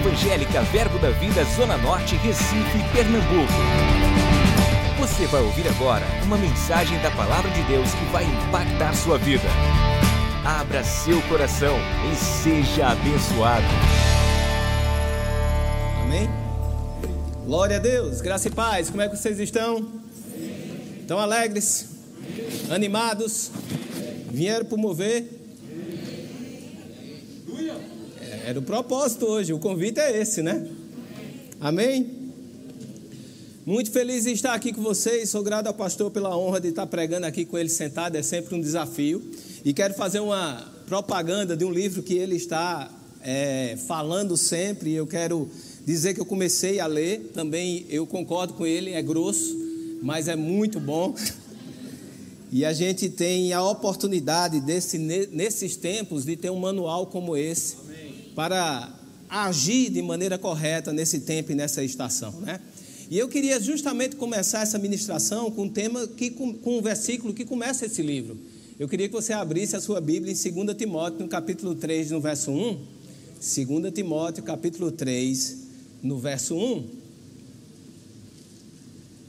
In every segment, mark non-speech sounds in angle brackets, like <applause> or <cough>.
Evangélica Verbo da Vida Zona Norte, Recife, Pernambuco. Você vai ouvir agora uma mensagem da Palavra de Deus que vai impactar sua vida. Abra seu coração e seja abençoado. Amém? Glória a Deus, graça e paz. Como é que vocês estão? Estão alegres? Animados? Vieram para mover? Era o propósito hoje, o convite é esse, né? Amém? Muito feliz em estar aqui com vocês. Sou grato ao pastor pela honra de estar pregando aqui com ele sentado, é sempre um desafio. E quero fazer uma propaganda de um livro que ele está é, falando sempre. Eu quero dizer que eu comecei a ler, também eu concordo com ele, é grosso, mas é muito bom. <laughs> E a gente tem a oportunidade desse, nesses tempos de ter um manual como esse para agir de maneira correta nesse tempo e nessa estação, né? E eu queria justamente começar essa ministração com um tema que com, com um versículo que começa esse livro. Eu queria que você abrisse a sua Bíblia em 2 Timóteo, no capítulo 3, no verso 1. 2 Timóteo, capítulo 3, no verso 1.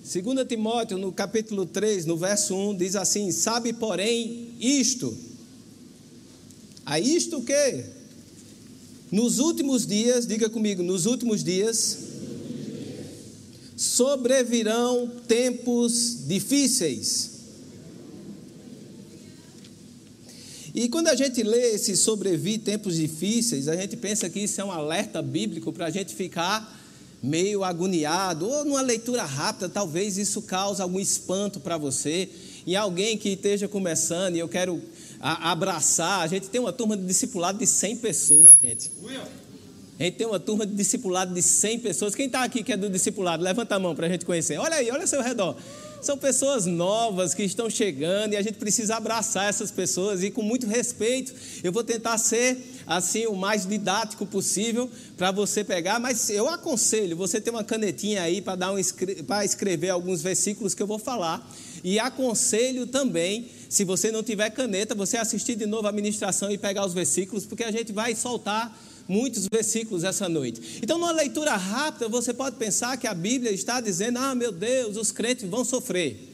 2 Timóteo, no capítulo 3, no verso 1, diz assim: Sabe, porém, isto. A isto o quê? Nos últimos dias, diga comigo, nos últimos dias, sobrevirão tempos difíceis. E quando a gente lê esse sobrevir tempos difíceis, a gente pensa que isso é um alerta bíblico para a gente ficar meio agoniado, ou numa leitura rápida, talvez isso cause algum espanto para você. E alguém que esteja começando, e eu quero a, abraçar. A gente tem uma turma de discipulado de 100 pessoas, gente. A gente tem uma turma de discipulado de 100 pessoas. Quem está aqui que é do discipulado? Levanta a mão para a gente conhecer. Olha aí, olha ao seu redor. São pessoas novas que estão chegando e a gente precisa abraçar essas pessoas e com muito respeito. Eu vou tentar ser assim o mais didático possível para você pegar, mas eu aconselho você ter uma canetinha aí para dar um para escrever alguns versículos que eu vou falar. E aconselho também, se você não tiver caneta, você assistir de novo a ministração e pegar os versículos, porque a gente vai soltar muitos versículos essa noite. Então, numa leitura rápida, você pode pensar que a Bíblia está dizendo: ah, meu Deus, os crentes vão sofrer.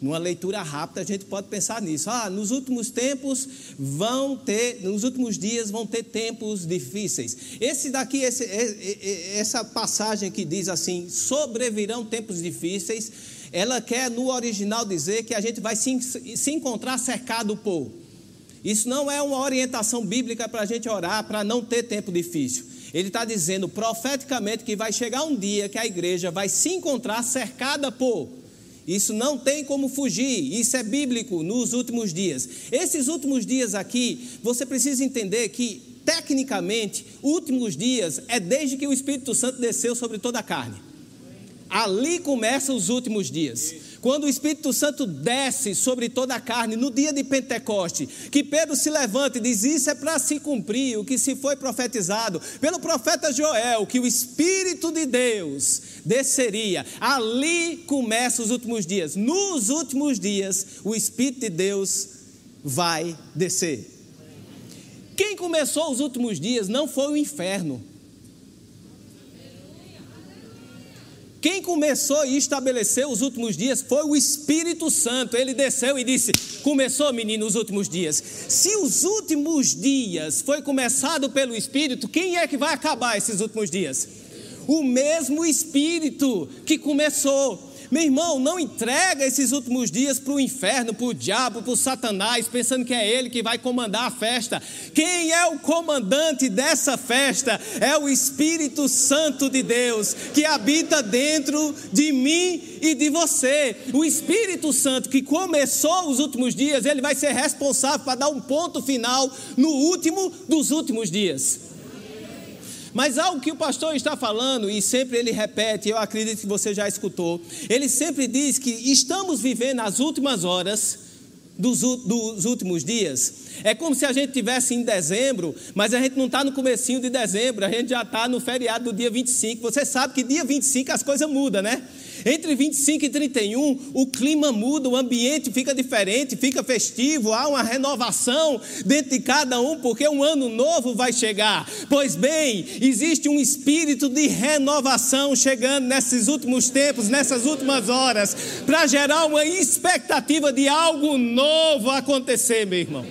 Numa leitura rápida, a gente pode pensar nisso. Ah, nos últimos tempos vão ter, nos últimos dias vão ter tempos difíceis. Esse daqui, esse, essa passagem que diz assim: sobrevirão tempos difíceis ela quer no original dizer que a gente vai se, se encontrar cercado por. Isso não é uma orientação bíblica para a gente orar, para não ter tempo difícil. Ele está dizendo profeticamente que vai chegar um dia que a igreja vai se encontrar cercada por. Isso não tem como fugir, isso é bíblico nos últimos dias. Esses últimos dias aqui, você precisa entender que, tecnicamente, últimos dias é desde que o Espírito Santo desceu sobre toda a carne. Ali começam os últimos dias. Quando o Espírito Santo desce sobre toda a carne, no dia de Pentecoste, que Pedro se levanta e diz: Isso é para se cumprir o que se foi profetizado pelo profeta Joel, que o Espírito de Deus desceria. Ali começam os últimos dias. Nos últimos dias, o Espírito de Deus vai descer. Quem começou os últimos dias não foi o inferno. Quem começou e estabeleceu os últimos dias foi o Espírito Santo. Ele desceu e disse: Começou, menino, os últimos dias. Se os últimos dias foi começado pelo Espírito, quem é que vai acabar esses últimos dias? O mesmo Espírito que começou. Meu irmão, não entrega esses últimos dias para o inferno, para o diabo, para o Satanás, pensando que é ele que vai comandar a festa. Quem é o comandante dessa festa? É o Espírito Santo de Deus, que habita dentro de mim e de você. O Espírito Santo que começou os últimos dias, ele vai ser responsável para dar um ponto final no último dos últimos dias. Mas algo que o pastor está falando, e sempre ele repete, eu acredito que você já escutou, ele sempre diz que estamos vivendo as últimas horas dos, dos últimos dias. É como se a gente estivesse em dezembro, mas a gente não está no comecinho de dezembro, a gente já está no feriado do dia 25. Você sabe que dia 25 as coisas mudam, né? Entre 25 e 31, o clima muda, o ambiente fica diferente, fica festivo, há uma renovação dentro de cada um, porque um ano novo vai chegar. Pois bem, existe um espírito de renovação chegando nesses últimos tempos, nessas últimas horas, para gerar uma expectativa de algo novo acontecer, meu irmão.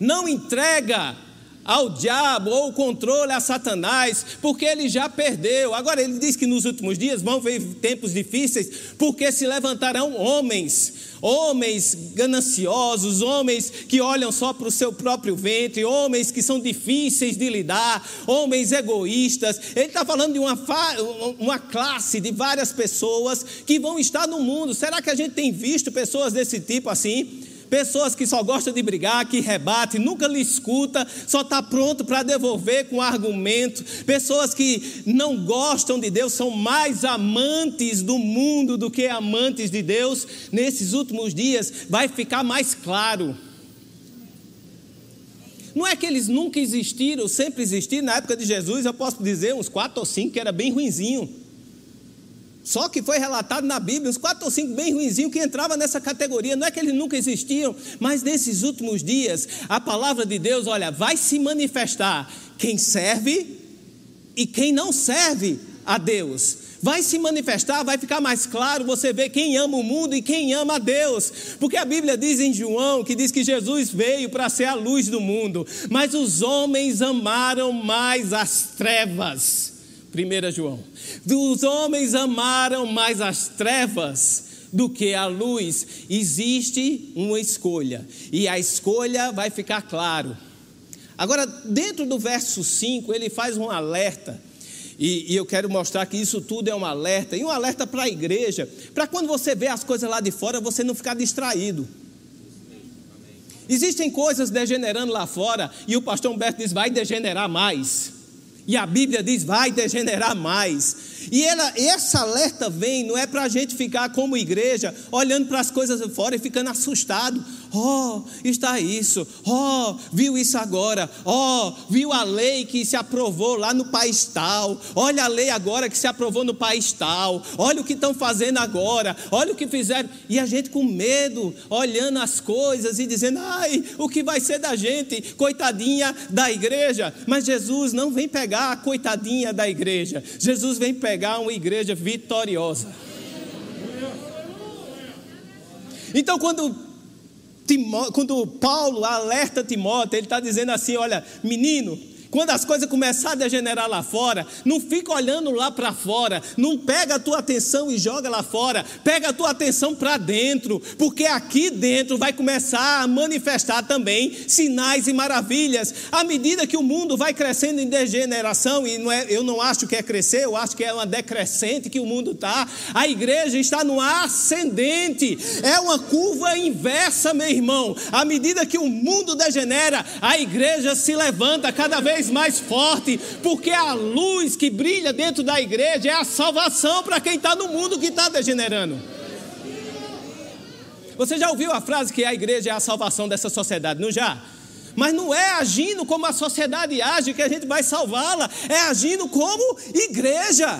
Não entrega ao diabo ou o controle a Satanás, porque ele já perdeu. Agora ele diz que nos últimos dias vão vir tempos difíceis, porque se levantarão homens, homens gananciosos, homens que olham só para o seu próprio ventre, homens que são difíceis de lidar, homens egoístas. Ele está falando de uma, uma classe de várias pessoas que vão estar no mundo. Será que a gente tem visto pessoas desse tipo assim? Pessoas que só gostam de brigar, que rebate, nunca lhe escuta, só está pronto para devolver com argumento. Pessoas que não gostam de Deus, são mais amantes do mundo do que amantes de Deus. Nesses últimos dias vai ficar mais claro. Não é que eles nunca existiram, sempre existiram. Na época de Jesus, eu posso dizer uns quatro ou cinco que era bem ruinzinho. Só que foi relatado na Bíblia, uns quatro ou cinco bem ruinzinhos que entrava nessa categoria. Não é que eles nunca existiam, mas nesses últimos dias, a palavra de Deus, olha, vai se manifestar quem serve e quem não serve a Deus. Vai se manifestar, vai ficar mais claro, você vê quem ama o mundo e quem ama a Deus. Porque a Bíblia diz em João que diz que Jesus veio para ser a luz do mundo, mas os homens amaram mais as trevas 1 João. Os homens amaram mais as trevas do que a luz. Existe uma escolha, e a escolha vai ficar claro. Agora, dentro do verso 5, ele faz um alerta. E, e, eu quero mostrar que isso tudo é um alerta, e um alerta para a igreja, para quando você vê as coisas lá de fora, você não ficar distraído. Existem coisas degenerando lá fora, e o pastor Humberto diz: vai degenerar mais. E a Bíblia diz: vai degenerar mais. E ela, esse alerta vem, não é para a gente ficar como igreja, olhando para as coisas fora e ficando assustado. Oh, está isso. Oh, viu isso agora. Oh, viu a lei que se aprovou lá no país tal. Olha a lei agora que se aprovou no país tal. Olha o que estão fazendo agora. Olha o que fizeram. E a gente com medo, olhando as coisas e dizendo: ai, o que vai ser da gente? Coitadinha da igreja. Mas Jesus não vem pegar a coitadinha da igreja. Jesus vem pegar uma igreja vitoriosa. Então, quando Timó, quando Paulo alerta Timóteo, ele está dizendo assim: olha, menino, quando as coisas começarem a degenerar lá fora, não fica olhando lá para fora, não pega a tua atenção e joga lá fora, pega a tua atenção para dentro, porque aqui dentro vai começar a manifestar também sinais e maravilhas. À medida que o mundo vai crescendo em degeneração, e não é, eu não acho que é crescer, eu acho que é uma decrescente que o mundo está, a igreja está no ascendente, é uma curva inversa, meu irmão. À medida que o mundo degenera, a igreja se levanta cada vez vez mais forte, porque a luz que brilha dentro da igreja é a salvação para quem está no mundo que está degenerando. Você já ouviu a frase que a igreja é a salvação dessa sociedade, não já? Mas não é agindo como a sociedade age que a gente vai salvá-la, é agindo como igreja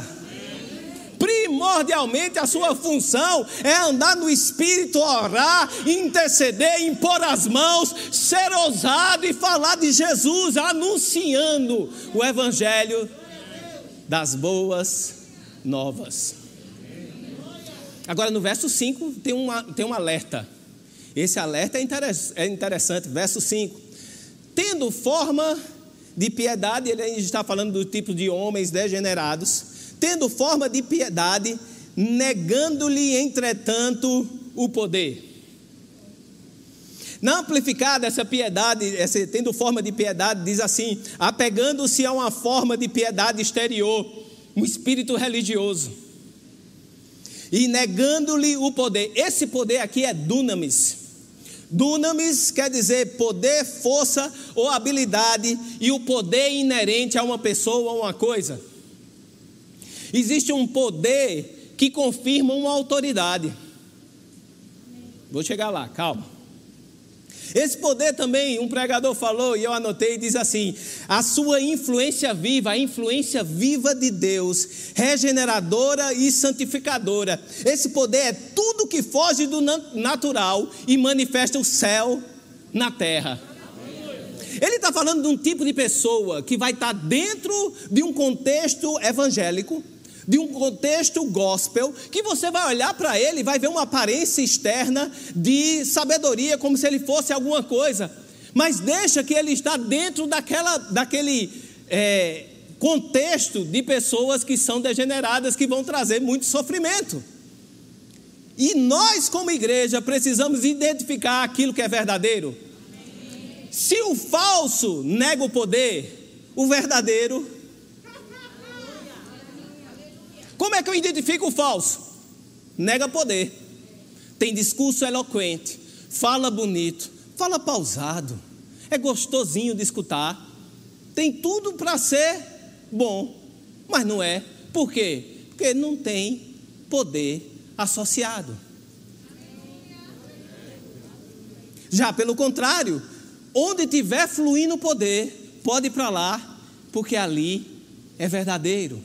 primordialmente a sua função é andar no Espírito, orar, interceder, impor as mãos, ser ousado e falar de Jesus, anunciando o Evangelho das boas novas. Agora no verso 5 tem, uma, tem um alerta. Esse alerta é, é interessante. Verso 5: Tendo forma de piedade, ele está falando do tipo de homens degenerados tendo forma de piedade, negando-lhe, entretanto, o poder. Na amplificada, essa piedade, essa, tendo forma de piedade, diz assim: apegando-se a uma forma de piedade exterior, um espírito religioso, e negando-lhe o poder. Esse poder aqui é dunamis. Dunamis quer dizer poder, força ou habilidade, e o poder inerente a uma pessoa ou a uma coisa. Existe um poder que confirma uma autoridade. Vou chegar lá, calma. Esse poder também, um pregador falou, e eu anotei, diz assim: a sua influência viva, a influência viva de Deus, regeneradora e santificadora. Esse poder é tudo que foge do natural e manifesta o céu na terra. Ele está falando de um tipo de pessoa que vai estar tá dentro de um contexto evangélico, de um contexto gospel, que você vai olhar para ele e vai ver uma aparência externa de sabedoria, como se ele fosse alguma coisa, mas deixa que ele está dentro daquela, daquele é, contexto de pessoas que são degeneradas, que vão trazer muito sofrimento. E nós, como igreja, precisamos identificar aquilo que é verdadeiro. Se o falso nega o poder, o verdadeiro como é que eu identifico o falso? Nega poder. Tem discurso eloquente, fala bonito, fala pausado, é gostosinho de escutar, tem tudo para ser bom, mas não é. Por quê? Porque não tem poder associado. Já pelo contrário, onde tiver fluindo poder, pode ir para lá, porque ali é verdadeiro.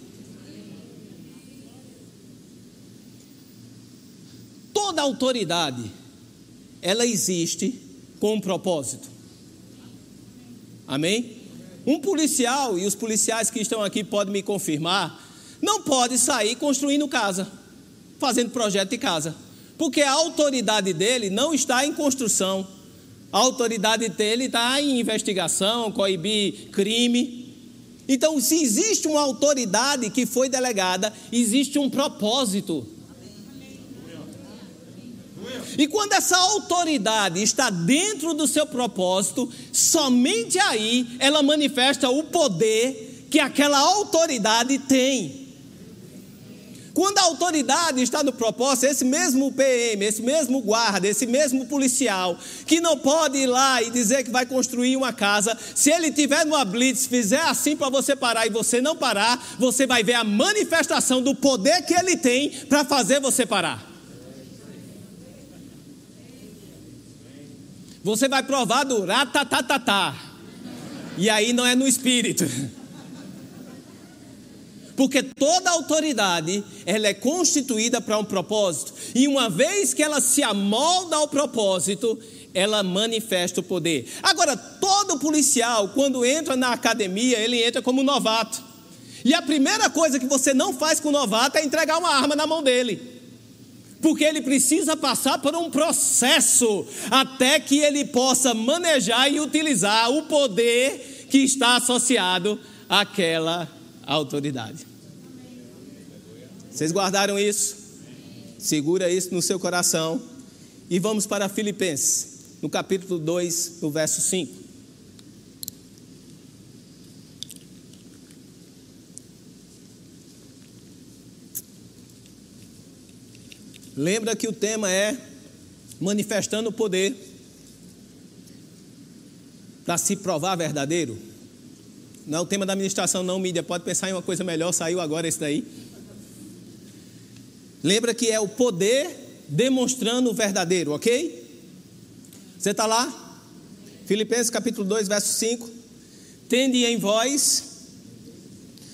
Toda autoridade, ela existe com um propósito. Amém? Um policial, e os policiais que estão aqui podem me confirmar, não pode sair construindo casa, fazendo projeto de casa, porque a autoridade dele não está em construção, a autoridade dele está em investigação, coibir crime. Então, se existe uma autoridade que foi delegada, existe um propósito. E quando essa autoridade está dentro do seu propósito, somente aí ela manifesta o poder que aquela autoridade tem. Quando a autoridade está no propósito, esse mesmo PM, esse mesmo guarda, esse mesmo policial, que não pode ir lá e dizer que vai construir uma casa, se ele tiver numa blitz, fizer assim para você parar e você não parar, você vai ver a manifestação do poder que ele tem para fazer você parar. Você vai provar do ratatatatá. E aí não é no espírito. Porque toda autoridade, ela é constituída para um propósito. E uma vez que ela se amolda ao propósito, ela manifesta o poder. Agora, todo policial, quando entra na academia, ele entra como novato. E a primeira coisa que você não faz com o novato é entregar uma arma na mão dele porque ele precisa passar por um processo até que ele possa manejar e utilizar o poder que está associado àquela autoridade. Vocês guardaram isso? Segura isso no seu coração. E vamos para Filipenses, no capítulo 2, no verso 5. Lembra que o tema é manifestando o poder para se provar verdadeiro. Não é o tema da administração, não, mídia. Pode pensar em uma coisa melhor, saiu agora esse daí. Lembra que é o poder demonstrando o verdadeiro, ok? Você está lá? Filipenses capítulo 2, verso 5. Tende em vós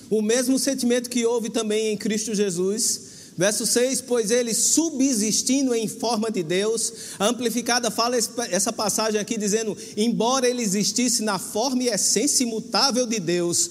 o mesmo sentimento que houve também em Cristo Jesus Verso 6: Pois ele, subsistindo em forma de Deus, amplificada fala essa passagem aqui dizendo: embora ele existisse na forma e essência imutável de Deus,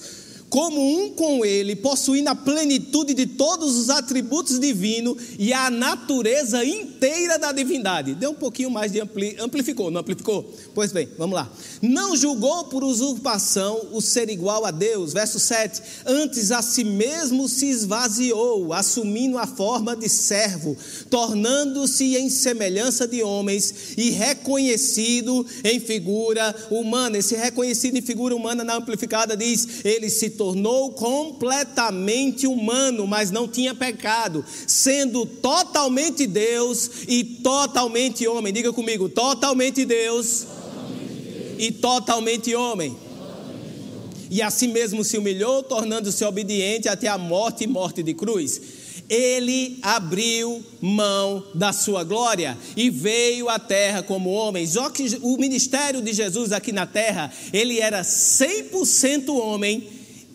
como um com ele, possuindo a plenitude de todos os atributos divinos e a natureza inteira da divindade. Deu um pouquinho mais de ampli, amplificou, não amplificou? Pois bem, vamos lá. Não julgou por usurpação o ser igual a Deus. Verso 7. Antes a si mesmo se esvaziou, assumindo a forma de servo, tornando-se em semelhança de homens e reconhecido em figura humana. Esse reconhecido em figura humana na amplificada diz: ele se tornou completamente humano, mas não tinha pecado, sendo totalmente Deus e totalmente homem. Diga comigo, totalmente Deus, totalmente Deus. e totalmente homem. E assim mesmo se humilhou, tornando-se obediente até a morte e morte de cruz. ele abriu mão da sua glória e veio à terra como homem. Só que o ministério de Jesus aqui na terra, ele era 100% homem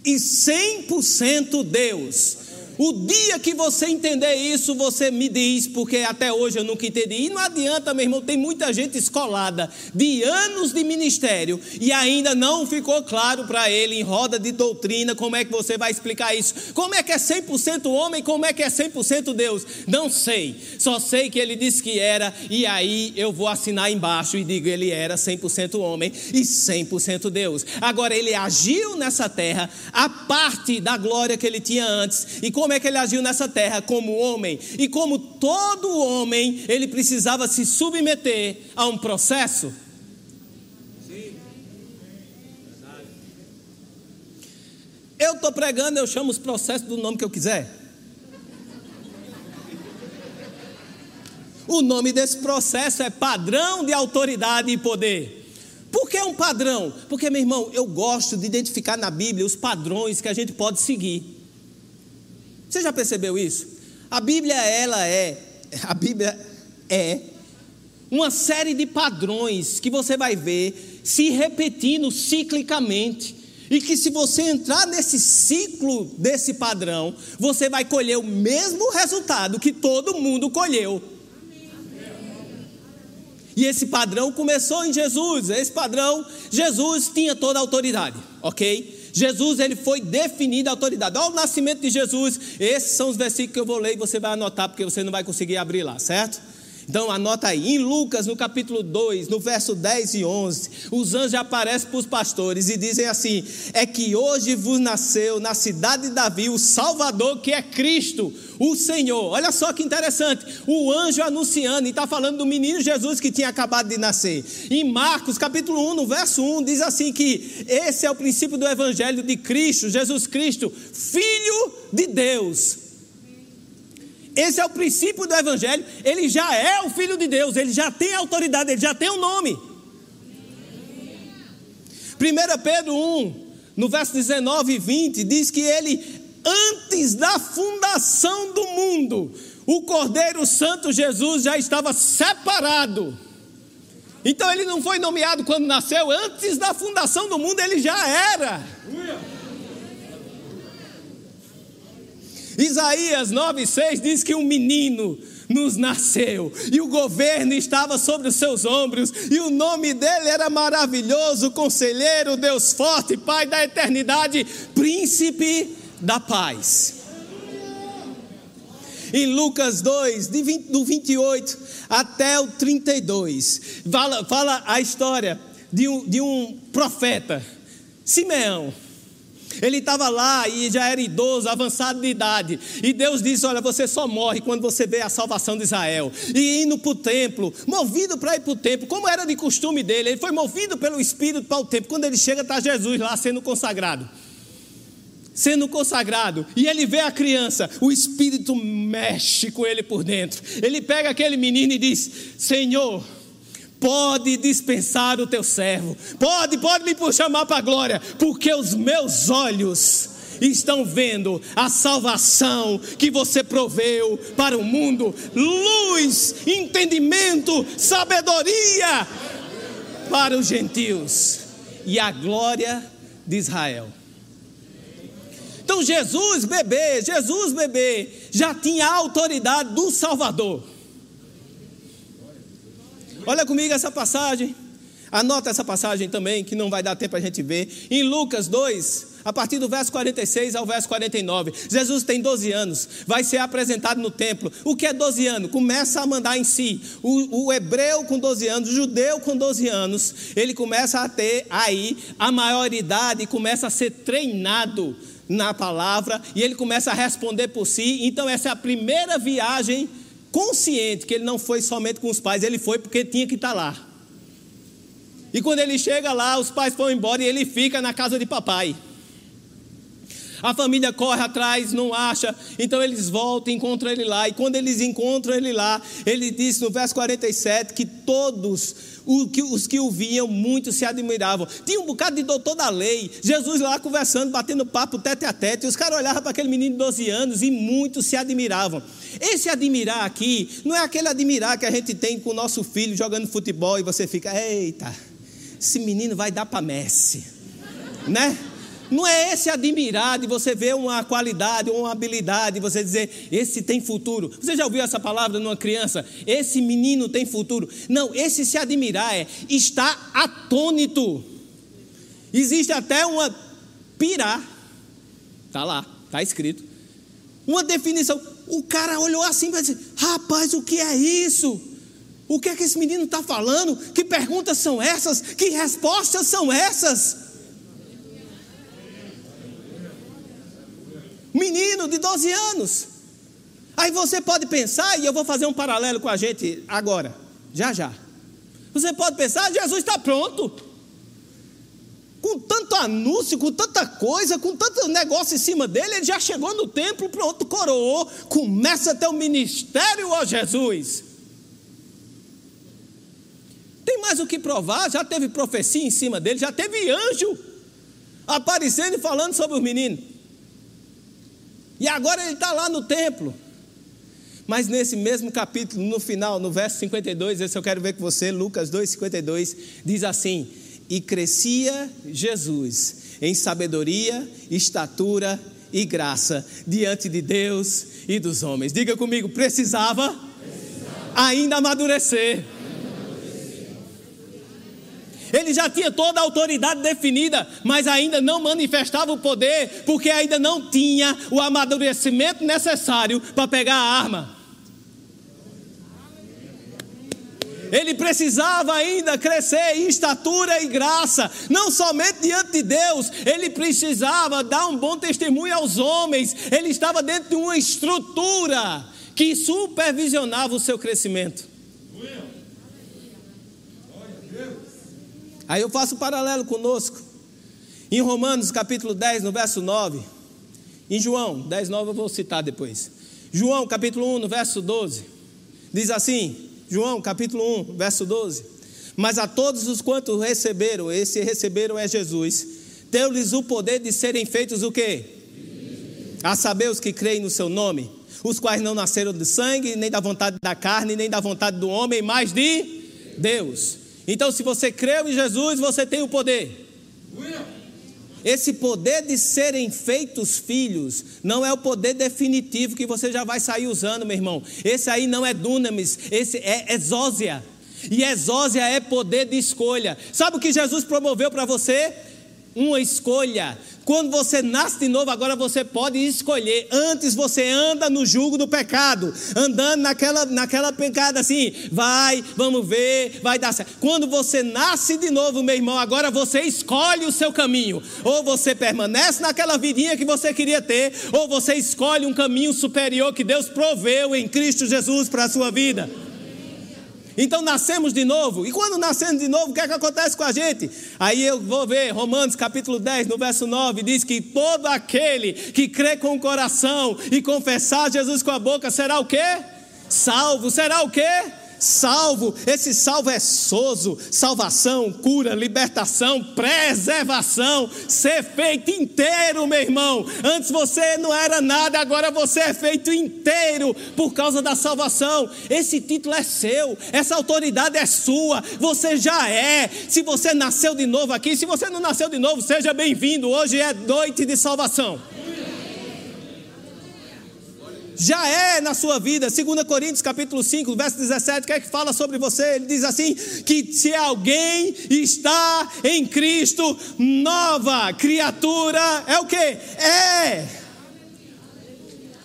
e 100% Deus. O dia que você entender isso, você me diz, porque até hoje eu nunca entendi. E não adianta, meu irmão, tem muita gente escolada de anos de ministério e ainda não ficou claro para ele em roda de doutrina como é que você vai explicar isso. Como é que é 100% homem, como é que é 100% Deus? Não sei. Só sei que ele disse que era e aí eu vou assinar embaixo e digo ele era 100% homem e 100% Deus. Agora ele agiu nessa terra a parte da glória que ele tinha antes e como é que ele agiu nessa terra como homem. E como todo homem, ele precisava se submeter a um processo. Eu estou pregando, eu chamo os processos do nome que eu quiser. O nome desse processo é padrão de autoridade e poder. Por que um padrão? Porque, meu irmão, eu gosto de identificar na Bíblia os padrões que a gente pode seguir. Você já percebeu isso? A Bíblia ela é, <laughs> a Bíblia é uma série de padrões que você vai ver se repetindo ciclicamente. E que se você entrar nesse ciclo desse padrão, você vai colher o mesmo resultado que todo mundo colheu. E esse padrão começou em Jesus. Esse padrão, Jesus tinha toda a autoridade, ok? Jesus ele foi definido a autoridade. Olha o nascimento de Jesus. Esses são os versículos que eu vou ler e você vai anotar, porque você não vai conseguir abrir lá, certo? Então anota aí, em Lucas, no capítulo 2, no verso 10 e 11, os anjos aparecem para os pastores e dizem assim: É que hoje vos nasceu na cidade de Davi o Salvador, que é Cristo, o Senhor. Olha só que interessante, o anjo anunciando, e está falando do menino Jesus que tinha acabado de nascer. Em Marcos, capítulo 1, no verso 1, diz assim: que esse é o princípio do evangelho de Cristo, Jesus Cristo, Filho de Deus esse é o princípio do Evangelho. Ele já é o Filho de Deus, ele já tem autoridade, ele já tem o um nome. 1 Pedro 1, no verso 19 e 20, diz que ele, antes da fundação do mundo, o Cordeiro Santo Jesus já estava separado. Então ele não foi nomeado quando nasceu, antes da fundação do mundo ele já era. Isaías 9,6 diz que um menino nos nasceu, e o governo estava sobre os seus ombros, e o nome dele era maravilhoso, conselheiro, Deus forte, Pai da eternidade, príncipe da paz. Em Lucas 2, do 28 até o 32, fala, fala a história de um, de um profeta, Simeão ele estava lá e já era idoso, avançado de idade. E Deus disse: Olha, você só morre quando você vê a salvação de Israel. E indo para o templo, movido para ir para o templo, como era de costume dele, ele foi movido pelo Espírito para o templo. Quando ele chega, está Jesus lá sendo consagrado. Sendo consagrado, e ele vê a criança, o Espírito mexe com ele por dentro. Ele pega aquele menino e diz: Senhor, pode dispensar o teu servo, pode, pode me chamar para a glória, porque os meus olhos estão vendo a salvação que você proveu para o mundo, luz, entendimento, sabedoria para os gentios e a glória de Israel. Então Jesus bebê, Jesus bebê, já tinha a autoridade do Salvador. Olha comigo essa passagem. Anota essa passagem também, que não vai dar tempo a gente ver. Em Lucas 2, a partir do verso 46 ao verso 49. Jesus tem 12 anos, vai ser apresentado no templo. O que é 12 anos? Começa a mandar em si. O, o, hebreu com 12 anos, o judeu com 12 anos, ele começa a ter aí a maioridade e começa a ser treinado na palavra e ele começa a responder por si. Então, essa é a primeira viagem consciente que ele não foi somente com os pais, ele foi porque tinha que estar lá. E quando ele chega lá, os pais vão embora e ele fica na casa de papai. A família corre atrás, não acha, então eles voltam encontram ele lá. E quando eles encontram ele lá, ele diz no verso 47 que todos os que o viam, muitos se admiravam. Tinha um bocado de doutor da lei, Jesus lá conversando, batendo papo tete a tete, e os caras olhavam para aquele menino de 12 anos e muitos se admiravam. Esse admirar aqui, não é aquele admirar que a gente tem com o nosso filho jogando futebol e você fica, eita, esse menino vai dar para Messi, né? Não é esse admirar de você ver uma qualidade, uma habilidade, você dizer, esse tem futuro. Você já ouviu essa palavra numa criança? Esse menino tem futuro. Não, esse se admirar é estar atônito. Existe até uma pirar. Está lá, está escrito. Uma definição. O cara olhou assim e disse: Rapaz, o que é isso? O que é que esse menino está falando? Que perguntas são essas? Que respostas são essas? Menino de 12 anos. Aí você pode pensar, e eu vou fazer um paralelo com a gente agora, já já. Você pode pensar, Jesus está pronto. Com tanto anúncio, com tanta coisa, com tanto negócio em cima dele, ele já chegou no templo, pronto, coroou, começa o um ministério, ó Jesus. Tem mais o que provar, já teve profecia em cima dele, já teve anjo aparecendo e falando sobre os meninos. E agora ele está lá no templo. Mas nesse mesmo capítulo, no final, no verso 52, esse eu quero ver com você, Lucas 2,52, diz assim: E crescia Jesus em sabedoria, estatura e graça diante de Deus e dos homens. Diga comigo, precisava, precisava. ainda amadurecer. Ele já tinha toda a autoridade definida, mas ainda não manifestava o poder, porque ainda não tinha o amadurecimento necessário para pegar a arma. Ele precisava ainda crescer em estatura e graça, não somente diante de Deus, ele precisava dar um bom testemunho aos homens, ele estava dentro de uma estrutura que supervisionava o seu crescimento. Aí eu faço um paralelo conosco. Em Romanos capítulo 10, no verso 9. Em João 10, 9 eu vou citar depois. João capítulo 1, no verso 12. Diz assim: João capítulo 1, verso 12. Mas a todos os quantos receberam, esse receberam é Jesus, deu-lhes o poder de serem feitos o quê? A saber os que creem no seu nome, os quais não nasceram de sangue, nem da vontade da carne, nem da vontade do homem, mas de Deus. Então, se você creu em Jesus, você tem o poder. Esse poder de serem feitos filhos não é o poder definitivo que você já vai sair usando, meu irmão. Esse aí não é dunamis, esse é exósia. E exósia é poder de escolha. Sabe o que Jesus promoveu para você? Uma escolha. Quando você nasce de novo, agora você pode escolher. Antes você anda no jugo do pecado, andando naquela, naquela pecada assim, vai, vamos ver, vai dar certo. Quando você nasce de novo, meu irmão, agora você escolhe o seu caminho. Ou você permanece naquela vidinha que você queria ter, ou você escolhe um caminho superior que Deus proveu em Cristo Jesus para a sua vida. Então nascemos de novo. E quando nascemos de novo, o que é que acontece com a gente? Aí eu vou ver Romanos capítulo 10, no verso 9, diz que todo aquele que crê com o coração e confessar Jesus com a boca será o quê? Salvo. Será o quê? Salvo. Esse salvo é sozo, salvação, cura, libertação, preservação, ser feito inteiro, meu irmão. Antes você não era nada, agora você é feito inteiro por causa da salvação. Esse título é seu, essa autoridade é sua, você já é. Se você nasceu de novo aqui, se você não nasceu de novo, seja bem-vindo. Hoje é noite de salvação já é na sua vida. 2 Coríntios capítulo 5, verso 17, que é que fala sobre você? Ele diz assim: que se alguém está em Cristo, nova criatura é o que? É.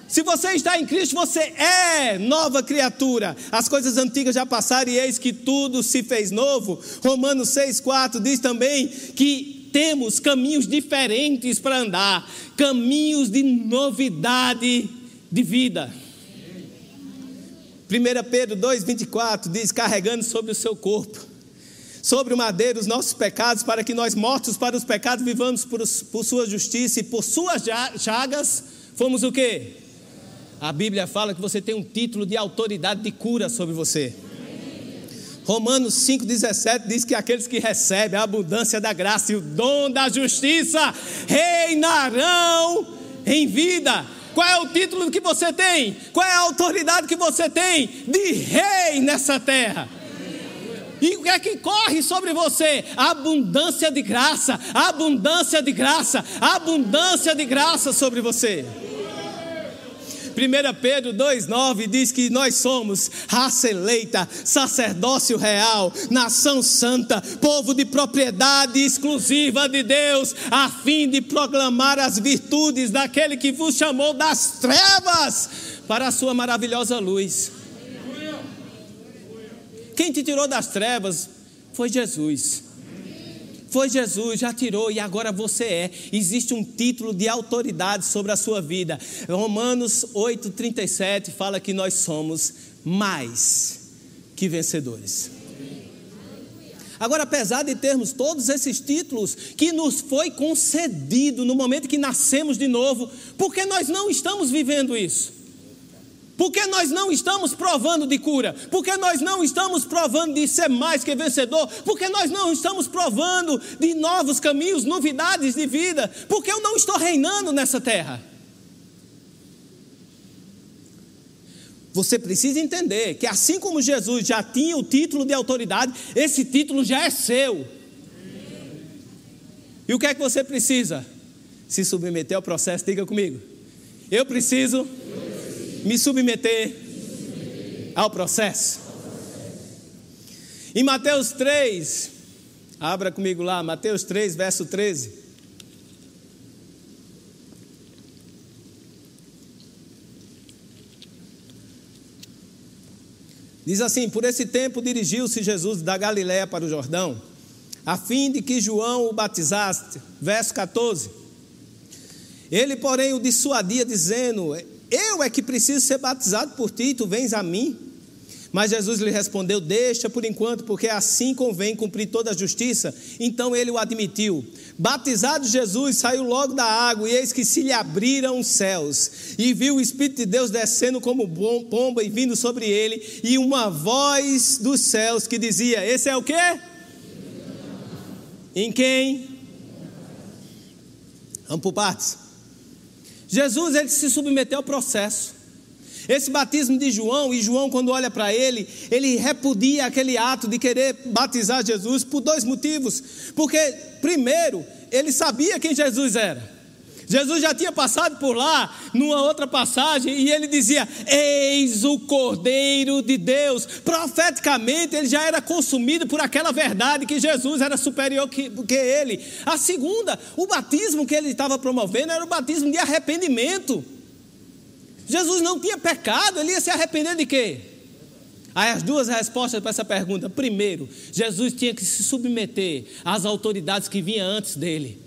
Se você está em Cristo, você é nova criatura. As coisas antigas já passaram e eis que tudo se fez novo. Romanos 6,4 diz também que temos caminhos diferentes para andar, caminhos de novidade de vida. 1 Pedro 2,24 diz: carregando sobre o seu corpo, sobre o madeiro os nossos pecados, para que nós, mortos para os pecados, vivamos por, por sua justiça e por suas chagas, fomos o quê? A Bíblia fala que você tem um título de autoridade de cura sobre você. Romanos 5,17 diz que aqueles que recebem a abundância da graça e o dom da justiça reinarão em vida. Qual é o título que você tem? Qual é a autoridade que você tem de rei nessa terra? E o que é que corre sobre você? Abundância de graça, abundância de graça, abundância de graça sobre você. 1 Pedro 2,9 diz que nós somos raça eleita, sacerdócio real, nação santa, povo de propriedade exclusiva de Deus, a fim de proclamar as virtudes daquele que vos chamou das trevas para a sua maravilhosa luz. Quem te tirou das trevas foi Jesus. Foi Jesus, já tirou e agora você é. Existe um título de autoridade sobre a sua vida. Romanos 8,37 fala que nós somos mais que vencedores. Agora, apesar de termos todos esses títulos que nos foi concedido no momento que nascemos de novo, por que nós não estamos vivendo isso? Porque nós não estamos provando de cura? Porque nós não estamos provando de ser mais que vencedor? Porque nós não estamos provando de novos caminhos, novidades de vida? Porque eu não estou reinando nessa terra? Você precisa entender que assim como Jesus já tinha o título de autoridade, esse título já é seu. E o que é que você precisa? Se submeter ao processo, diga comigo. Eu preciso me submeter ao processo. Em Mateus 3, abra comigo lá, Mateus 3, verso 13. Diz assim: Por esse tempo dirigiu-se Jesus da Galiléia para o Jordão, a fim de que João o batizasse. Verso 14. Ele, porém, o dissuadia, dizendo: eu é que preciso ser batizado por ti, tu vens a mim. Mas Jesus lhe respondeu: Deixa por enquanto, porque assim convém cumprir toda a justiça. Então ele o admitiu. Batizado Jesus, saiu logo da água, e eis que se lhe abriram os céus, e viu o Espírito de Deus descendo como pomba e vindo sobre ele, e uma voz dos céus que dizia: Esse é o quê? Em quem? Vamos por partes. Jesus ele se submeteu ao processo. Esse batismo de João, e João, quando olha para ele, ele repudia aquele ato de querer batizar Jesus por dois motivos. Porque, primeiro, ele sabia quem Jesus era. Jesus já tinha passado por lá, numa outra passagem, e ele dizia: Eis o Cordeiro de Deus. Profeticamente, ele já era consumido por aquela verdade que Jesus era superior que, que ele. A segunda, o batismo que ele estava promovendo era o batismo de arrependimento. Jesus não tinha pecado, ele ia se arrepender de quê? Aí as duas respostas para essa pergunta. Primeiro, Jesus tinha que se submeter às autoridades que vinham antes dele.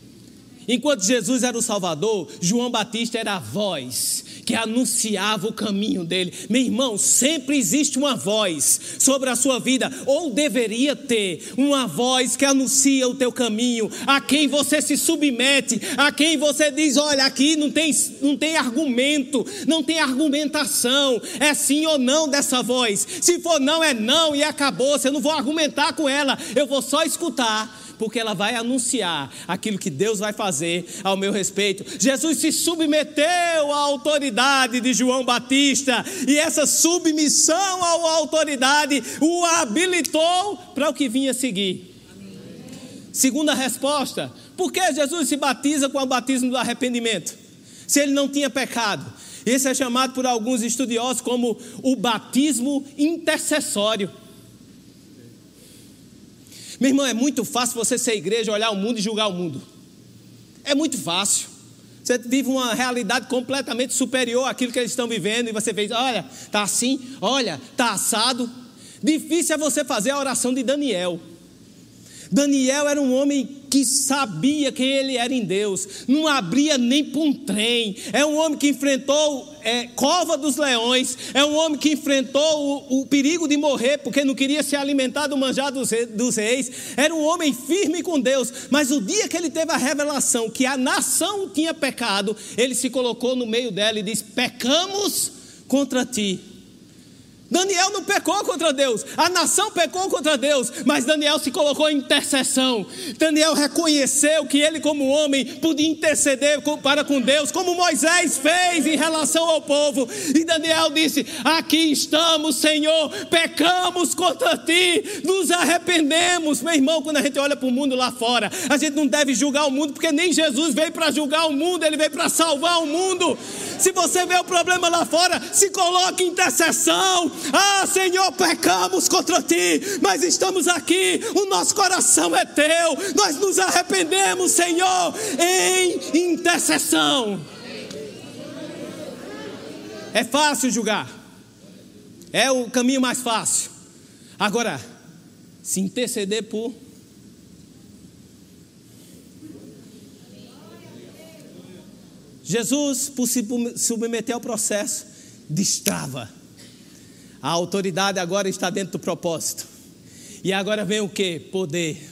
Enquanto Jesus era o Salvador, João Batista era a voz que anunciava o caminho dele. Meu irmão, sempre existe uma voz sobre a sua vida, ou deveria ter, uma voz que anuncia o teu caminho, a quem você se submete, a quem você diz: olha, aqui não tem, não tem argumento, não tem argumentação, é sim ou não dessa voz. Se for não, é não e acabou. Você não vou argumentar com ela, eu vou só escutar porque ela vai anunciar aquilo que Deus vai fazer ao meu respeito. Jesus se submeteu à autoridade de João Batista, e essa submissão à autoridade o habilitou para o que vinha seguir. Segunda resposta: por que Jesus se batiza com o batismo do arrependimento? Se ele não tinha pecado. Esse é chamado por alguns estudiosos como o batismo intercessório. Meu irmão, é muito fácil você ser igreja, olhar o mundo e julgar o mundo. É muito fácil. Você vive uma realidade completamente superior àquilo que eles estão vivendo e você vê, olha, tá assim, olha, tá assado. Difícil é você fazer a oração de Daniel. Daniel era um homem que sabia quem ele era em Deus, não abria nem para um trem. É um homem que enfrentou é, cova dos leões, é um homem que enfrentou o, o, perigo de morrer porque não queria se alimentar do manjar dos, dos reis. Era um homem firme com Deus, mas o dia que ele teve a revelação que a nação tinha pecado, ele se colocou no meio dela e disse: Pecamos contra ti Daniel não pecou contra Deus, a nação pecou contra Deus, mas Daniel se colocou em intercessão. Daniel reconheceu que ele, como homem, podia interceder para com Deus, como Moisés fez em relação ao povo. E Daniel disse: Aqui estamos, Senhor, pecamos contra ti, nos arrependemos. Meu irmão, quando a gente olha para o mundo lá fora, a gente não deve julgar o mundo, porque nem Jesus veio para julgar o mundo, ele veio para salvar o mundo. Se você vê o problema lá fora, se coloque em intercessão ah, Senhor, pecamos contra ti, mas estamos aqui, o nosso coração é teu, nós nos arrependemos, Senhor, em intercessão. É fácil julgar, é o caminho mais fácil. Agora, se interceder por Jesus, por se submeter ao processo, destrava a autoridade agora está dentro do propósito. E agora vem o que? Poder.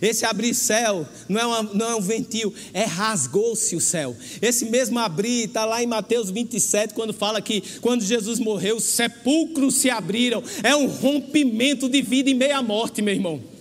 Esse abrir céu não é, uma, não é um ventil, é rasgou-se o céu. Esse mesmo abrir está lá em Mateus 27, quando fala que quando Jesus morreu, os sepulcros se abriram. É um rompimento de vida em meio à morte, meu irmão.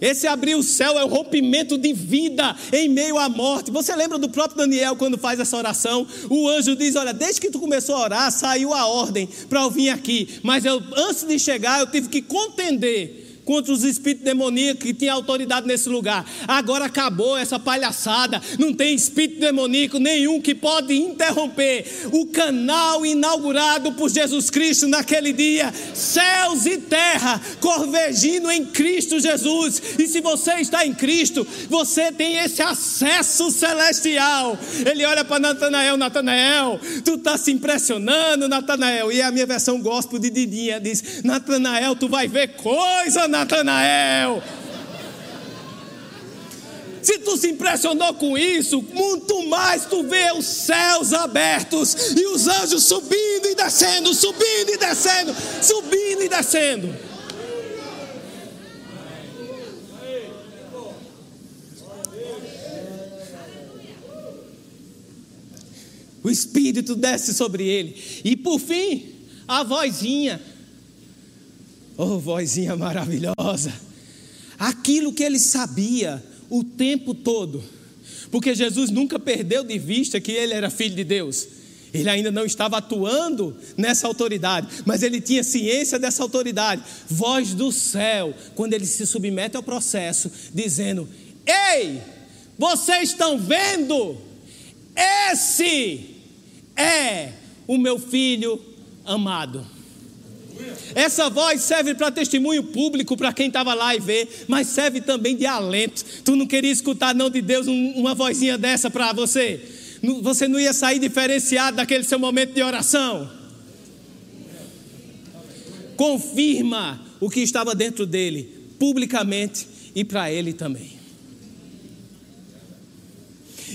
Esse abrir o céu é o rompimento de vida em meio à morte. Você lembra do próprio Daniel quando faz essa oração? O anjo diz: Olha, desde que tu começou a orar, saiu a ordem para eu vir aqui, mas eu, antes de chegar, eu tive que contender contra os espíritos demoníacos que tinham autoridade nesse lugar. Agora acabou essa palhaçada, não tem espírito demoníaco nenhum que pode interromper o canal inaugurado por Jesus Cristo naquele dia. Céus e terra convergindo em Cristo Jesus. E se você está em Cristo, você tem esse acesso celestial. Ele olha para Natanael, Natanael, tu está se impressionando, Natanael. E a minha versão gospel de Didinha diz: Natanael, tu vai ver coisa Natanael. Se tu se impressionou com isso, muito mais tu vê os céus abertos e os anjos subindo e descendo, subindo e descendo, subindo e descendo. O Espírito desce sobre ele. E por fim, a vozinha Oh, vozinha maravilhosa. Aquilo que ele sabia o tempo todo. Porque Jesus nunca perdeu de vista que ele era filho de Deus. Ele ainda não estava atuando nessa autoridade, mas ele tinha ciência dessa autoridade. Voz do céu, quando ele se submete ao processo, dizendo: Ei, vocês estão vendo? Esse é o meu filho amado. Essa voz serve para testemunho público para quem estava lá e vê, mas serve também de alento. Tu não queria escutar não de Deus uma vozinha dessa para você? Você não ia sair diferenciado daquele seu momento de oração? Confirma o que estava dentro dele, publicamente e para ele também.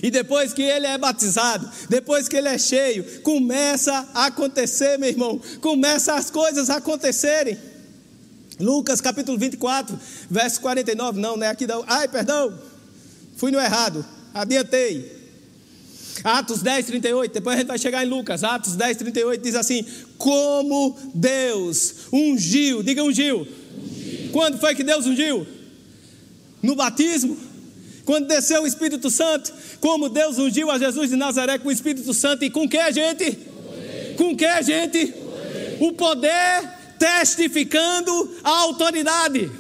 E depois que ele é batizado, depois que ele é cheio, começa a acontecer, meu irmão, começa as coisas a acontecerem. Lucas capítulo 24, verso 49, não, não é aqui não. Ai, perdão, fui no errado, adiantei. Atos 10, 38, depois a gente vai chegar em Lucas. Atos 10, 38 diz assim: Como Deus ungiu, diga ungiu. ungiu. Quando foi que Deus ungiu? No batismo quando desceu o Espírito Santo, como Deus ungiu a Jesus de Nazaré com o Espírito Santo e com que gente? Poder. Com que gente? Poder. O poder testificando a autoridade.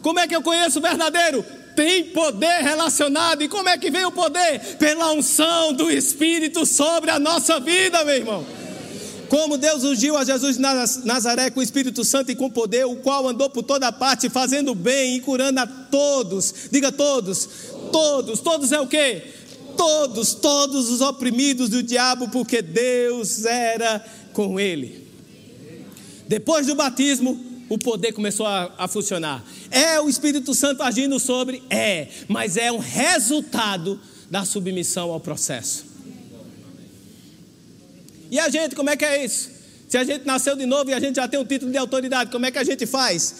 Como é que eu conheço o verdadeiro? Tem poder relacionado. E como é que vem o poder? Pela unção do Espírito sobre a nossa vida, meu irmão. Como Deus ungiu a Jesus de Nazaré com o Espírito Santo e com poder, o qual andou por toda parte, fazendo bem e curando a todos. Diga todos. Todos. Todos é o quê? Todos, todos os oprimidos do diabo, porque Deus era com ele. Depois do batismo, o poder começou a, a, funcionar. É o Espírito Santo agindo sobre? É, mas é um resultado da submissão ao processo. E a gente, como é que é isso? Se a gente nasceu de novo e a gente já tem um título de autoridade, como é que a gente faz?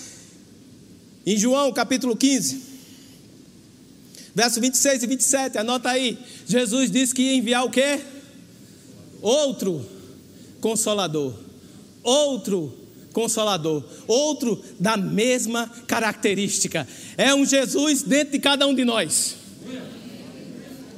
Em João capítulo 15, verso 26 e 27, anota aí. Jesus disse que ia enviar o quê? Outro consolador. Outro consolador. Outro da mesma característica. É um Jesus dentro de cada um de nós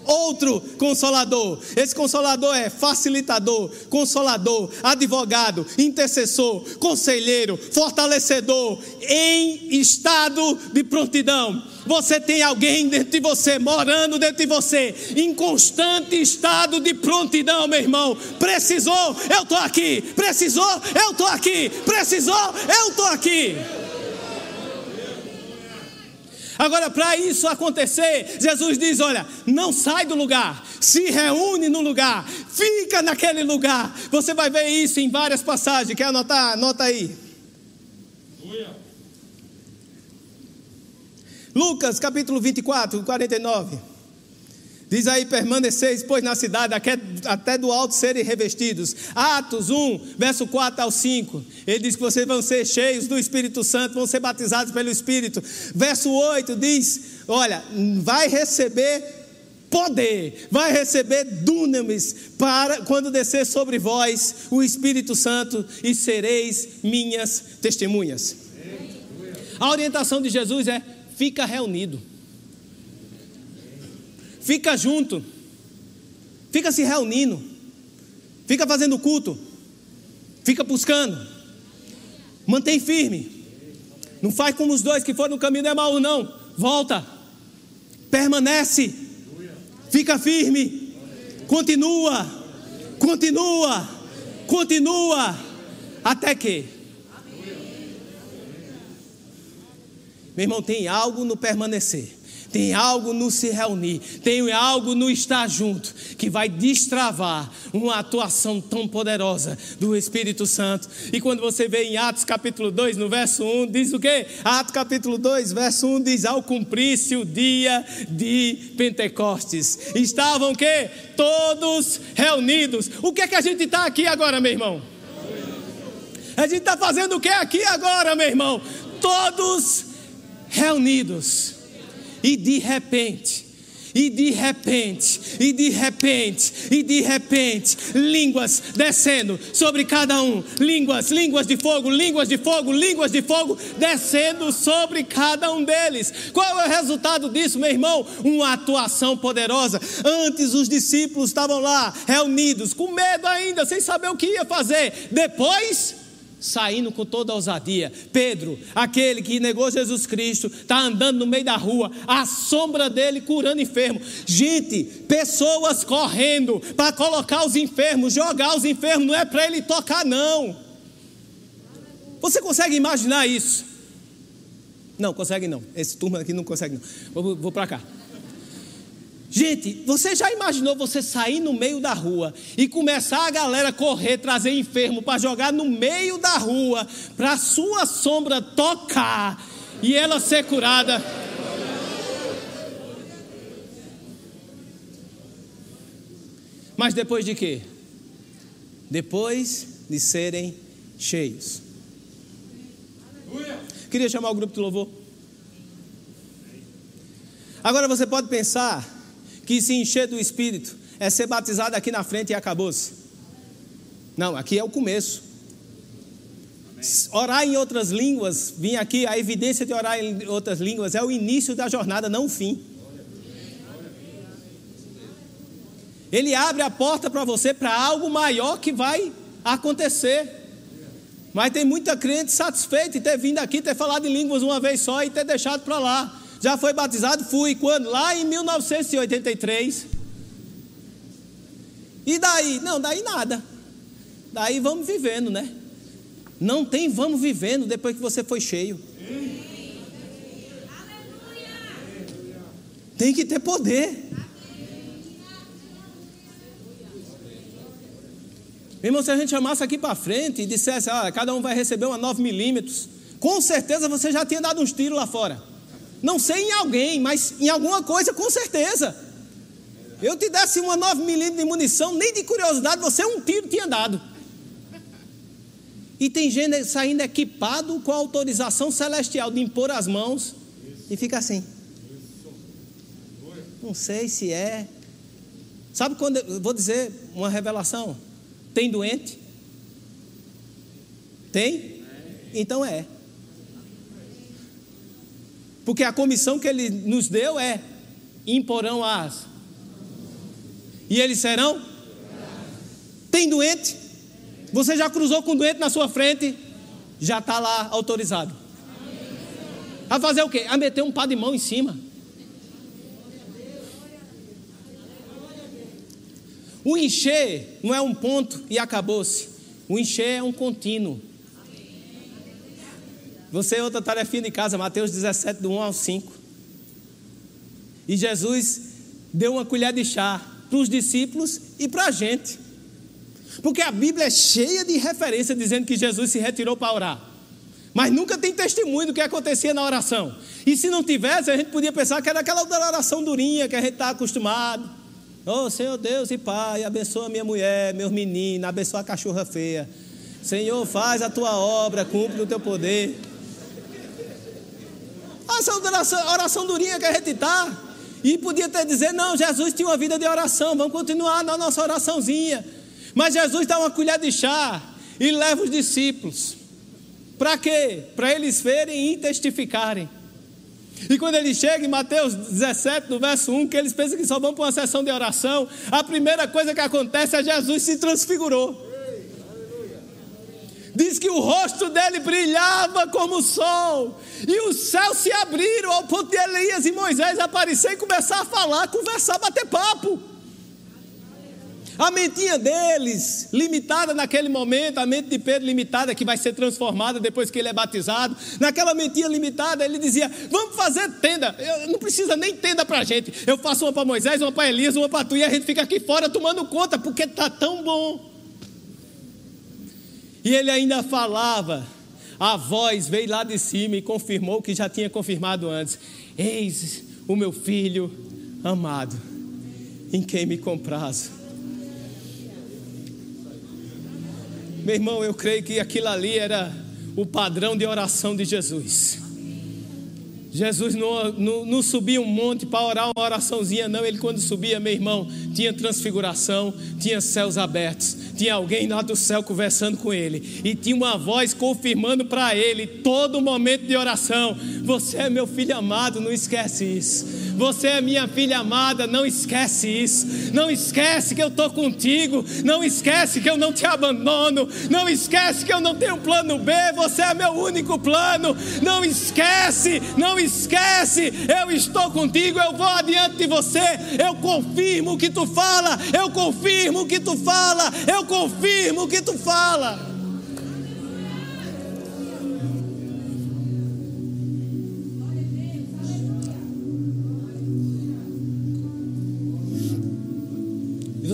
outro consolador. Esse consolador é facilitador, consolador, advogado, intercessor, conselheiro, fortalecedor, em estado de prontidão. Você tem alguém dentro de você, morando dentro de você, em constante estado de prontidão, meu irmão. Precisou, eu estou aqui. Precisou, eu estou aqui. Precisou, eu estou aqui. Agora, para isso acontecer, Jesus diz: olha, não sai do lugar, se reúne no lugar, fica naquele lugar. Você vai ver isso em várias passagens. Quer anotar? Anota aí. Lucas capítulo 24, 49. Diz aí: permaneceis, pois, na cidade, até do alto serem revestidos. Atos 1, verso 4 ao 5. Ele diz que vocês vão ser cheios do Espírito Santo, vão ser batizados pelo Espírito. Verso 8 diz: olha, vai receber poder, vai receber dunamis para quando descer sobre vós o Espírito Santo e sereis minhas testemunhas. A orientação de Jesus é: fica reunido. Fica junto. Fica se reunindo. Fica fazendo culto. Fica buscando. Mantém firme. Não faz como os dois que foram no caminho de Emaú, não. Volta. Permanece. Fica firme. Continua. Continua. Continua. Até que. Meu irmão, tem algo no permanecer tem algo no se reunir, tem algo no estar junto, que vai destravar uma atuação tão poderosa do Espírito Santo. E quando você vê em Atos capítulo 2, no verso 1, diz o quê? Atos capítulo 2, verso 1 diz: Ao cumprir-se o dia de Pentecostes, estavam o quê? Todos reunidos. O que é que a gente está aqui agora, meu irmão? A gente está fazendo o que aqui agora, meu irmão? Todos reunidos. E de repente, e de repente, e de repente, e de repente, línguas descendo sobre cada um, línguas, línguas de fogo, línguas de fogo, línguas de fogo descendo sobre cada um deles. Qual é o resultado disso, meu irmão? Uma atuação poderosa. Antes os discípulos estavam lá reunidos, com medo ainda, sem saber o que ia fazer. Depois, saindo com toda a ousadia. Pedro, aquele que negou Jesus Cristo, está andando no meio da rua, a sombra dele curando enfermo. Gente, pessoas correndo para colocar os enfermos, jogar os enfermos, não é para ele tocar, não. Você consegue imaginar isso? Não, consegue não. Esse turma aqui não consegue não. Vou, vou para cá. Gente, você já imaginou você sair no meio da rua e começar a galera correr, trazer enfermo para jogar no meio da rua, para sua sombra tocar e ela ser curada? Mas depois de quê? Depois de serem cheios. Queria chamar o grupo de louvor. Agora você pode pensar que se encher do Espírito é ser batizado aqui na frente e acabou-se. Não, aqui é o começo. Orar em outras línguas, vir aqui, a evidência de orar em outras línguas é o início da jornada, não o fim. Ele abre a porta para você para algo maior que vai acontecer. Mas tem muita crente satisfeita em ter vindo aqui, ter falado em línguas uma vez só e ter deixado para lá. Já foi batizado? Fui. Quando? Lá em 1983. E daí? Não, daí nada. Daí vamos vivendo, né? Não tem vamos vivendo depois que você foi cheio. Tem que ter poder. Irmão, se a gente chamasse aqui para frente e dissesse, ah, cada um vai receber uma 9 milímetros, Com certeza você já tinha dado uns tiros lá fora. Não sei em alguém, mas em alguma coisa, com certeza. Eu te desse uma 9mm de munição, nem de curiosidade, você um tiro tinha dado. E tem gente saindo equipado com a autorização celestial de impor as mãos e fica assim. Não sei se é. Sabe quando eu vou dizer uma revelação? Tem doente? Tem? Então é. Porque a comissão que ele nos deu é: imporão as. E eles serão? Tem doente? Você já cruzou com doente na sua frente? Já está lá autorizado. A fazer o quê? A meter um pá de mão em cima. O encher não é um ponto e acabou-se. O encher é um contínuo. Você é outra tarefinha de casa, Mateus 17, do 1 ao 5. E Jesus deu uma colher de chá para os discípulos e para a gente. Porque a Bíblia é cheia de referência dizendo que Jesus se retirou para orar. Mas nunca tem testemunho do que acontecia na oração. E se não tivesse, a gente podia pensar que era aquela oração durinha que a gente está acostumado. Oh, Senhor Deus e Pai, abençoa minha mulher, meus meninos, abençoa a cachorra feia. Senhor, faz a tua obra, cumpre o teu poder. Essa oração, oração durinha que a gente está. E podia até dizer, não, Jesus tinha uma vida de oração, vamos continuar na nossa oraçãozinha. Mas Jesus dá uma colher de chá e leva os discípulos. Para quê? Para eles verem e testificarem. E quando ele chega em Mateus 17, no verso 1, que eles pensam que só vão para uma sessão de oração, a primeira coisa que acontece é Jesus se transfigurou. Diz que o rosto dele brilhava como o sol, e os céus se abriram ao ponto de Elias e Moisés aparecer e começar a falar, conversar, bater papo. A mentinha deles, limitada naquele momento, a mente de Pedro limitada, que vai ser transformada depois que ele é batizado. Naquela mentinha limitada, ele dizia: Vamos fazer tenda. Eu, não precisa nem tenda para a gente. Eu faço uma para Moisés, uma para Elias, uma para tu, e a gente fica aqui fora tomando conta, porque está tão bom. E ele ainda falava, a voz veio lá de cima e confirmou o que já tinha confirmado antes: Eis o meu filho amado, em quem me comprazo. Meu irmão, eu creio que aquilo ali era o padrão de oração de Jesus. Jesus não, não, não, subia um monte para orar uma oraçãozinha, não. Ele, quando subia, meu irmão, tinha transfiguração, tinha céus abertos, tinha alguém lá do céu conversando com ele, e tinha uma voz confirmando para ele, todo momento de oração: Você é meu filho amado, não esquece isso. Você é minha filha amada, não esquece isso. Não esquece que eu estou contigo. Não esquece que eu não te abandono. Não esquece que eu não tenho plano B. Você é meu único plano. Não esquece, não esquece. Eu estou contigo, eu vou adiante de você. Eu confirmo o que tu fala. Eu confirmo o que tu fala. Eu confirmo o que tu fala.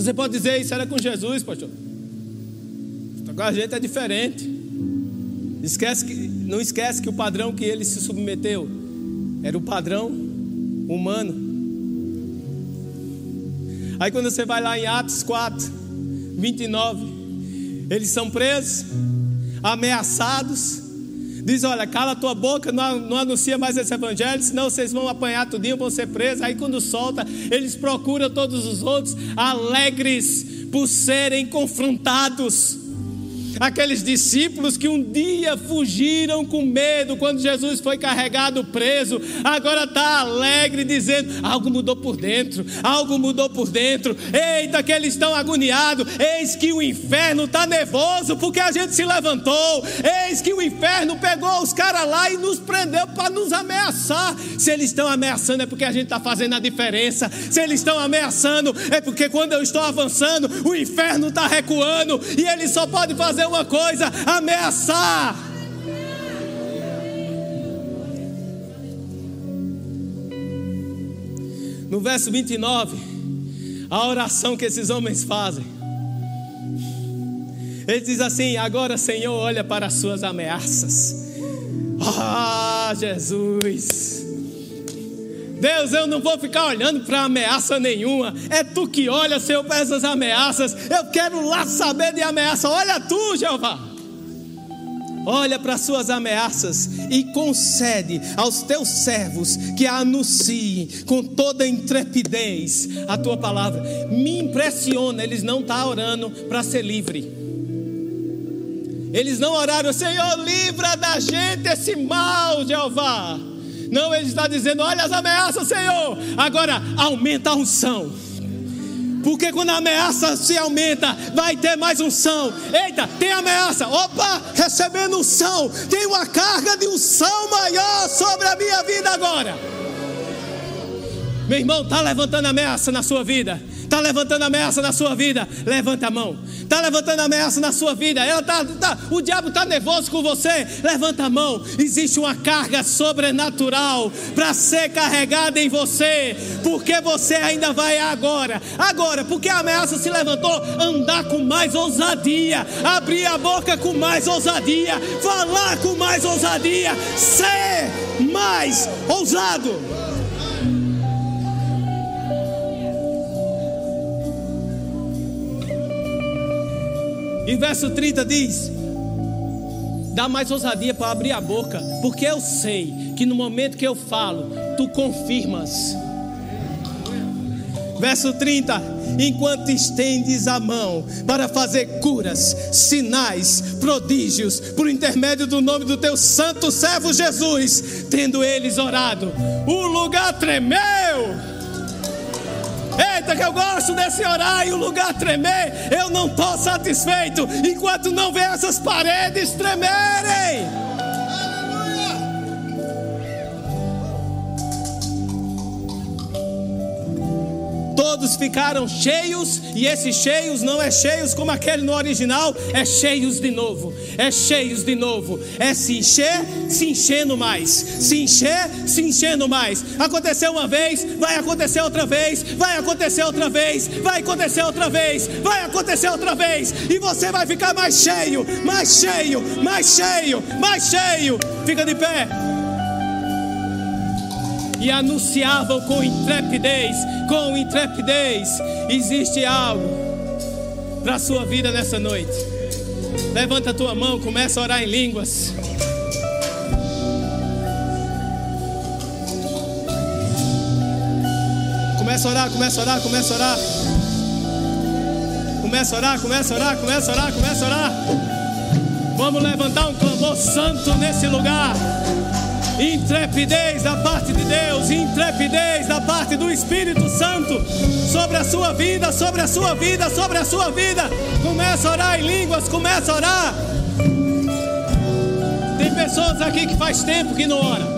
Você pode dizer isso era com Jesus, pastor. Agora a gente é diferente. Esquece que, não esquece que o padrão que ele se submeteu era o padrão humano. Aí quando você vai lá em Atos 4, 29, eles são presos, ameaçados, diz: Olha, cala a tua boca, não, não anuncia mais esse evangelho, senão vocês vão apanhar tudinho, vão ser presos. Aí quando solta, eles procuram todos os outros, alegres por serem confrontados aqueles discípulos que um dia fugiram com medo quando Jesus foi carregado preso, agora está alegre dizendo: algo mudou por dentro, algo mudou por dentro. Eita, que eles estão agoniados. Eis que o inferno está nervoso porque a gente se levantou. Eis que o inferno pegou os caras lá e nos prendeu para nos ameaçar. Se eles estão ameaçando é porque a gente está fazendo a diferença. Se eles estão ameaçando é porque quando eu estou avançando, o inferno está recuando e ele só pode fazer fazer uma coisa: ameaçar. No verso 29, a oração que esses homens fazem. Ele diz assim: Agora, Senhor, olha para as suas ameaças. Ah, Jesus. Deus, eu não vou ficar olhando para ameaça nenhuma. É tu que olha, Senhor, para essas ameaças. Eu quero lá saber de ameaça. Olha tu, Jeová. Olha para as suas ameaças e concede aos teus servos que anunciem com toda intrepidez a tua palavra. Me impressiona, eles não estão tá orando para ser livre. Eles não oraram, Senhor, livra da gente esse mal, Jeová. Não, ele está dizendo: olha as ameaças, Senhor. Agora aumenta a unção. Porque quando a ameaça se aumenta, vai ter mais unção. Eita, tem ameaça. Opa, recebendo unção. Tem uma carga de unção maior sobre a minha vida agora. Meu irmão, está levantando ameaça na sua vida. Está levantando ameaça na sua vida? Levanta a mão. Está levantando ameaça na sua vida? Ela tá, tá o diabo está nervoso com você? Levanta a mão. Existe uma carga sobrenatural para ser carregada em você, porque você ainda vai agora. Agora, porque a ameaça se levantou, andar com mais ousadia, abrir a boca com mais ousadia, falar com mais ousadia, ser mais ousado. E verso 30 diz: Dá mais ousadia para abrir a boca, porque eu sei que no momento que eu falo, tu confirmas. Verso 30: Enquanto estendes a mão para fazer curas, sinais, prodígios, por intermédio do nome do teu santo servo Jesus, tendo eles orado, o lugar tremeu. Eita, que eu gosto desse orar e o lugar tremer. Eu não estou satisfeito enquanto não ver essas paredes tremerem. Todos ficaram cheios, e esses cheios não é cheios como aquele no original, é cheios de novo, é cheios de novo, é se encher, se enchendo mais, se encher, se enchendo mais. Aconteceu uma vez, vai acontecer outra vez, vai acontecer outra vez, vai acontecer outra vez, vai acontecer outra vez, e você vai ficar mais cheio, mais cheio, mais cheio, mais cheio. Fica de pé e anunciavam com intrepidez, com intrepidez. Existe algo para a sua vida nessa noite. Levanta a tua mão, começa a orar em línguas. Começa a orar, começa a orar, começa a orar. Começa a orar, começa a orar, começa a orar, começa a orar. Vamos levantar um clamor santo nesse lugar. Intrepidez da parte de Deus, intrepidez da parte do Espírito Santo sobre a sua vida, sobre a sua vida, sobre a sua vida. Começa a orar em línguas, começa a orar. Tem pessoas aqui que faz tempo que não ora.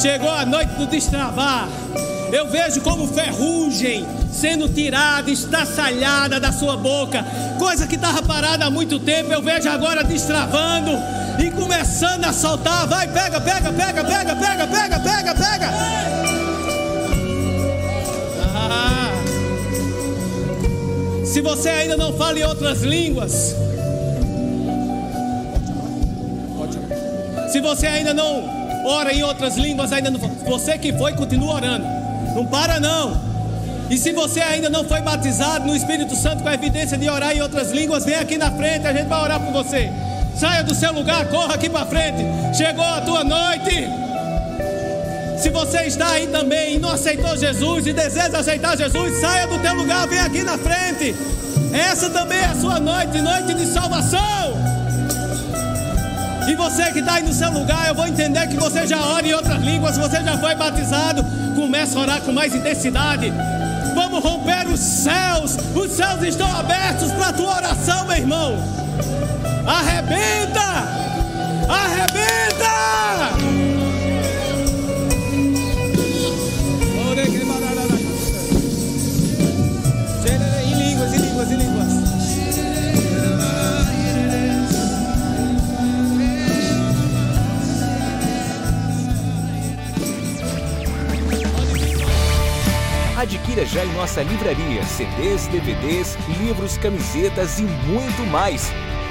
Chegou a noite do destravar. Eu vejo como ferrugem sendo tirada, estraçalhada da sua boca. Coisa que estava parada há muito tempo, eu vejo agora destravando e começando a saltar. Vai, pega, pega, pega, pega, pega, pega, pega, pega. Ah. Se você ainda não fala em outras línguas, se você ainda não ora em outras línguas, ainda não, você que foi, continua orando. Não para não. E se você ainda não foi batizado no Espírito Santo com a evidência de orar em outras línguas, vem aqui na frente, a gente vai orar por você. Saia do seu lugar, corra aqui para frente. Chegou a tua noite. Se você está aí também e não aceitou Jesus e deseja aceitar Jesus, saia do teu lugar, vem aqui na frente. Essa também é a sua noite, noite de salvação. E você que está aí no seu lugar, eu vou entender que você já ora em outras línguas, você já foi batizado. Começa a orar com mais intensidade. Vamos romper os céus. Os céus estão abertos para a tua oração, meu irmão. Arrebenta! Arrebenta! Em línguas, em línguas, em línguas. Adquira já em nossa livraria CDs, DVDs, livros, camisetas e muito mais.